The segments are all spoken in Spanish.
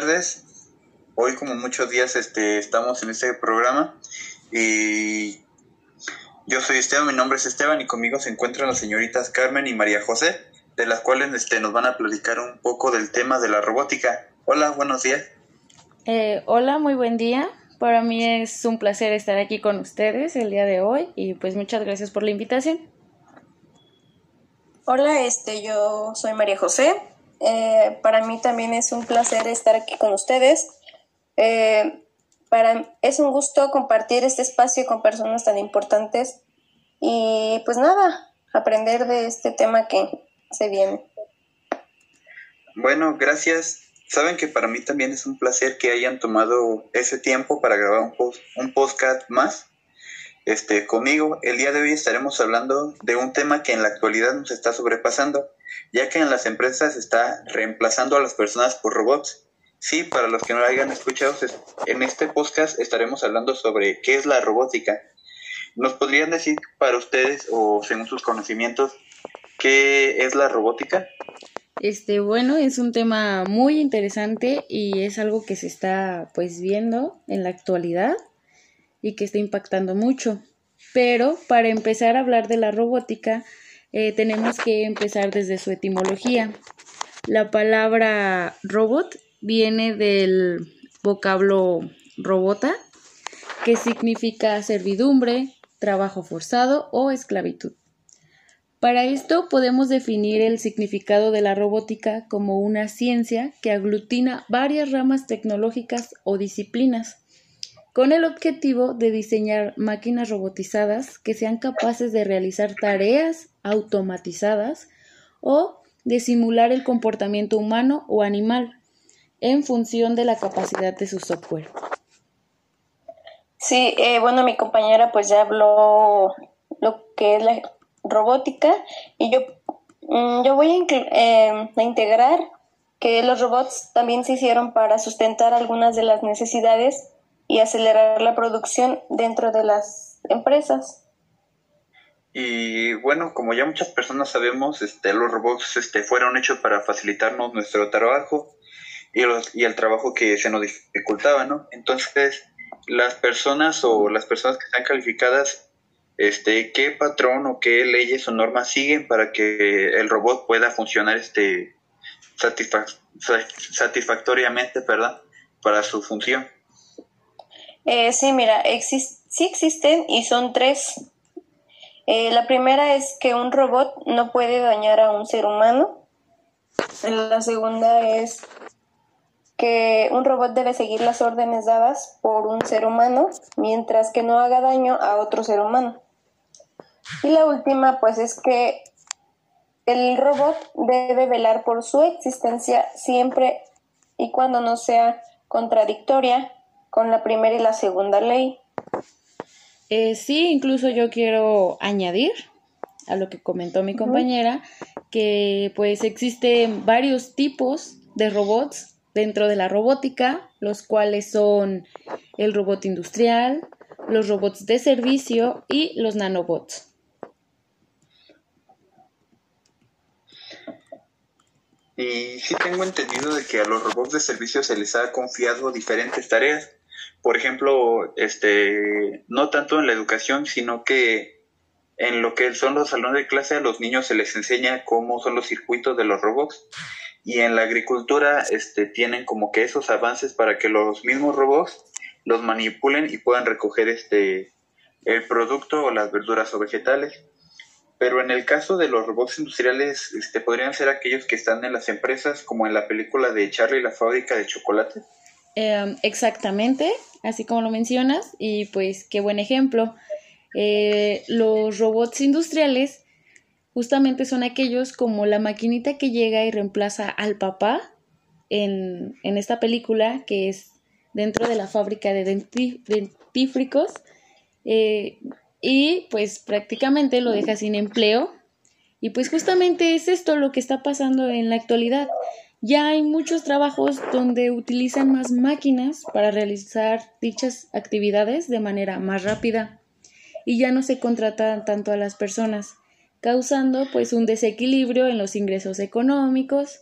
tardes. Hoy, como muchos días, este, estamos en este programa y yo soy Esteban, mi nombre es Esteban y conmigo se encuentran las señoritas Carmen y María José, de las cuales este, nos van a platicar un poco del tema de la robótica. Hola, buenos días. Eh, hola, muy buen día. Para mí es un placer estar aquí con ustedes el día de hoy y pues muchas gracias por la invitación. Hola, este, yo soy María José. Eh, para mí también es un placer estar aquí con ustedes. Eh, para, es un gusto compartir este espacio con personas tan importantes y pues nada, aprender de este tema que se viene. Bueno, gracias. Saben que para mí también es un placer que hayan tomado ese tiempo para grabar un, post, un podcast más este, conmigo. El día de hoy estaremos hablando de un tema que en la actualidad nos está sobrepasando, ya que en las empresas está reemplazando a las personas por robots. Sí, para los que no lo hayan escuchado, en este podcast estaremos hablando sobre qué es la robótica. ¿Nos podrían decir para ustedes o según sus conocimientos qué es la robótica? Este, bueno, es un tema muy interesante y es algo que se está pues viendo en la actualidad y que está impactando mucho. Pero para empezar a hablar de la robótica, eh, tenemos que empezar desde su etimología. La palabra robot viene del vocablo robota, que significa servidumbre, trabajo forzado o esclavitud. Para esto podemos definir el significado de la robótica como una ciencia que aglutina varias ramas tecnológicas o disciplinas con el objetivo de diseñar máquinas robotizadas que sean capaces de realizar tareas automatizadas o de simular el comportamiento humano o animal en función de la capacidad de su software. Sí, eh, bueno, mi compañera pues ya habló lo que es la robótica y yo, mm, yo voy eh, a integrar que los robots también se hicieron para sustentar algunas de las necesidades y acelerar la producción dentro de las empresas. Y bueno, como ya muchas personas sabemos, este, los robots este, fueron hechos para facilitarnos nuestro trabajo y, los, y el trabajo que se nos dificultaba, ¿no? Entonces, las personas o las personas que están calificadas, este, ¿qué patrón o qué leyes o normas siguen para que el robot pueda funcionar este, satisfactoriamente, ¿verdad? Para su función. Eh, sí, mira, sí existen y son tres. Eh, la primera es que un robot no puede dañar a un ser humano. La segunda es que un robot debe seguir las órdenes dadas por un ser humano mientras que no haga daño a otro ser humano. Y la última, pues, es que el robot debe velar por su existencia siempre y cuando no sea contradictoria con la primera y la segunda ley. Eh, sí, incluso yo quiero añadir a lo que comentó mi compañera, que pues existen varios tipos de robots dentro de la robótica, los cuales son el robot industrial, los robots de servicio y los nanobots. Y sí tengo entendido de que a los robots de servicio se les ha confiado diferentes tareas por ejemplo, este, no tanto en la educación, sino que en lo que son los salones de clase a los niños se les enseña cómo son los circuitos de los robots y en la agricultura este, tienen como que esos avances para que los mismos robots los manipulen y puedan recoger este el producto o las verduras o vegetales. Pero en el caso de los robots industriales, este, podrían ser aquellos que están en las empresas, como en la película de Charlie la fábrica de chocolate. Em, exactamente, así como lo mencionas, y pues qué buen ejemplo. Eh, los robots industriales justamente son aquellos como la maquinita que llega y reemplaza al papá en, esta película, que es dentro de la fábrica de dentífricos, eh, y pues prácticamente lo deja sin empleo. Y pues justamente es esto lo que está pasando en la actualidad. Ya hay muchos trabajos donde utilizan más máquinas para realizar dichas actividades de manera más rápida y ya no se contratan tanto a las personas, causando pues un desequilibrio en los ingresos económicos.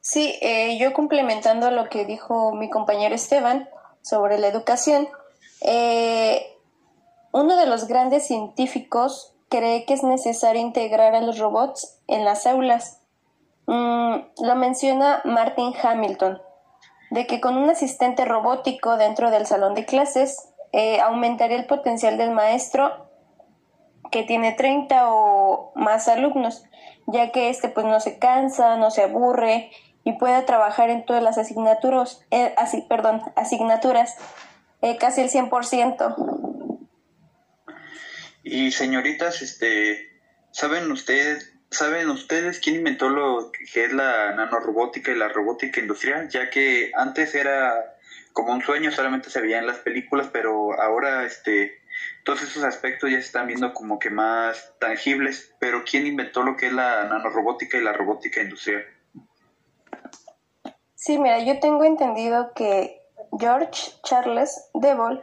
Sí, eh, yo complementando lo que dijo mi compañero Esteban sobre la educación, eh, uno de los grandes científicos cree que es necesario integrar a los robots en las aulas. Mm, lo menciona Martin Hamilton, de que con un asistente robótico dentro del salón de clases eh, aumentaría el potencial del maestro que tiene 30 o más alumnos, ya que este pues no se cansa, no se aburre y puede trabajar en todas las asignaturas, eh, así, perdón, asignaturas, eh, casi el 100%. Y señoritas, este, ¿saben ustedes, saben ustedes quién inventó lo que es la nanorobótica y la robótica industrial? Ya que antes era como un sueño, solamente se veía en las películas, pero ahora, este, todos esos aspectos ya se están viendo como que más tangibles. Pero ¿quién inventó lo que es la nanorobótica y la robótica industrial? Sí, mira, yo tengo entendido que George Charles Devol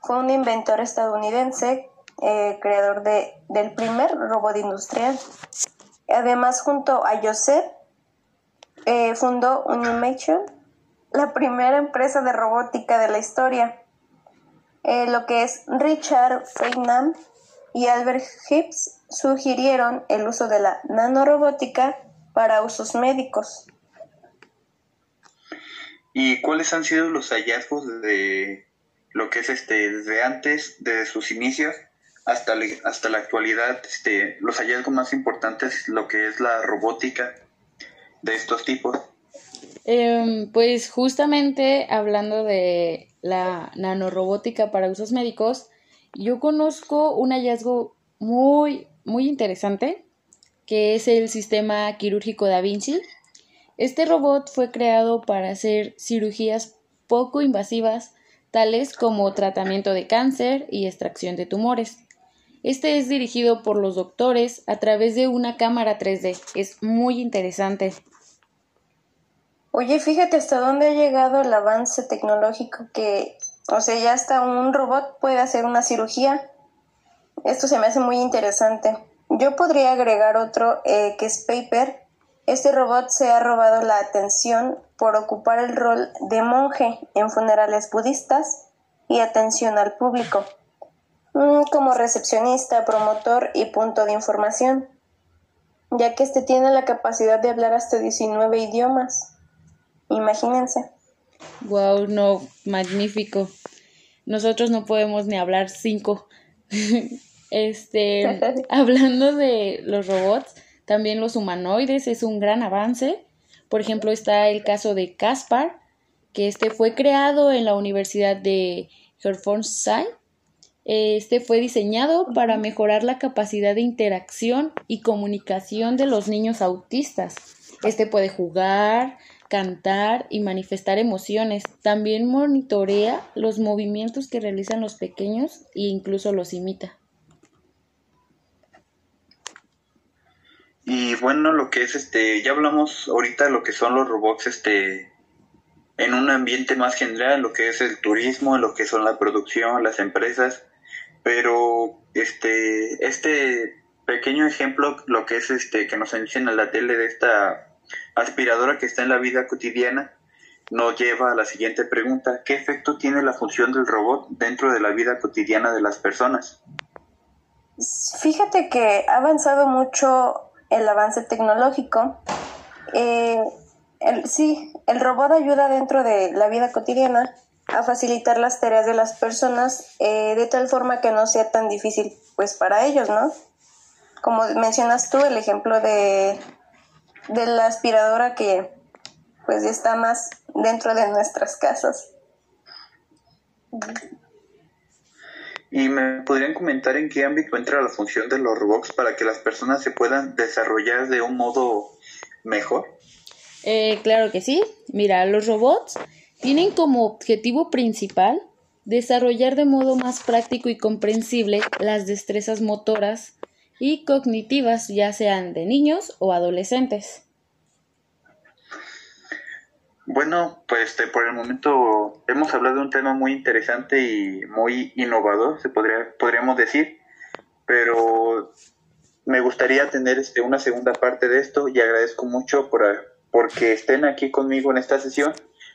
fue un inventor estadounidense, eh, creador de, del primer robot industrial. Además, junto a Joseph, eh, fundó Unimation, la primera empresa de robótica de la historia. Eh, lo que es Richard Feynman y Albert Hibbs sugirieron el uso de la nanorobótica para usos médicos. ¿Y cuáles han sido los hallazgos de lo que es este desde antes, de sus inicios hasta, hasta la actualidad, este, los hallazgos más importantes, lo que es la robótica de estos tipos? Em, pues justamente hablando de la nanorobótica para usos médicos, yo conozco un hallazgo muy, muy interesante, que es el sistema quirúrgico Da Vinci, este robot fue creado para hacer cirugías poco invasivas, tales como tratamiento de cáncer y extracción de tumores. Este es dirigido por los doctores a través de una cámara 3D. Es muy interesante. Oye, fíjate hasta dónde ha llegado el avance tecnológico que, o sea, ya hasta un robot puede hacer una cirugía. Esto se me hace muy interesante. Yo podría agregar otro eh, que es Paper, este robot se ha robado la atención por ocupar el rol de monje en funerales budistas y atención al público, como recepcionista, promotor y punto de información, ya que este tiene la capacidad de hablar hasta 19 idiomas. Imagínense. Wow, no, magnífico. Nosotros no podemos ni hablar cinco. este, hablando de los robots, también los humanoides es un gran avance. Por ejemplo, está el caso de Caspar, que este fue creado en la Universidad de Hertfordshire. Este fue diseñado para mejorar la capacidad de interacción y comunicación de los niños autistas. Este puede jugar, cantar y manifestar emociones. También monitorea los movimientos que realizan los pequeños e incluso los imita. Y bueno, lo que es este, ya hablamos ahorita de lo que son los robots este en un ambiente más general, lo que es el turismo, lo que son la producción, las empresas, pero este este pequeño ejemplo lo que es este que nos enseña la tele de esta aspiradora que está en la vida cotidiana nos lleva a la siguiente pregunta, ¿qué efecto tiene la función del robot dentro de la vida cotidiana de las personas? Fíjate que ha avanzado mucho el avance tecnológico. Eh, sí, el robot ayuda dentro de la vida cotidiana a facilitar las tareas de las personas eh, de tal forma que no sea tan difícil pues para ellos, ¿no? Como mencionas tú, el ejemplo de, de la aspiradora que pues está más dentro de nuestras casas. ¿Y me podrían comentar en qué ámbito entra la función de los robots para que las personas se puedan desarrollar de un modo mejor? Eh, claro que sí. Mira, los robots tienen como objetivo principal desarrollar de modo más práctico y comprensible las destrezas motoras y cognitivas, ya sean de niños o adolescentes. Bueno, pues este, por el momento hemos hablado de un tema muy interesante y muy innovador, se podría, podríamos decir, pero me gustaría tener este, una segunda parte de esto y agradezco mucho por, porque estén aquí conmigo en esta sesión,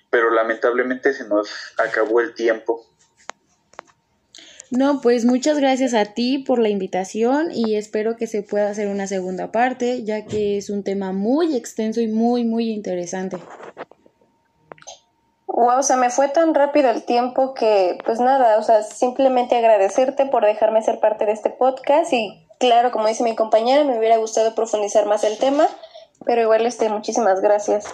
pero lamentablemente se nos acabó el tiempo. No, pues muchas gracias a ti por la invitación y espero que se pueda hacer una segunda parte, ya que es un tema muy extenso y muy, muy interesante. Wow, se me fue tan rápido el tiempo que, pues nada, o sea, simplemente agradecerte por dejarme ser parte de este podcast y claro, como dice mi compañera, me hubiera gustado profundizar más el tema, pero igual este, muchísimas gracias.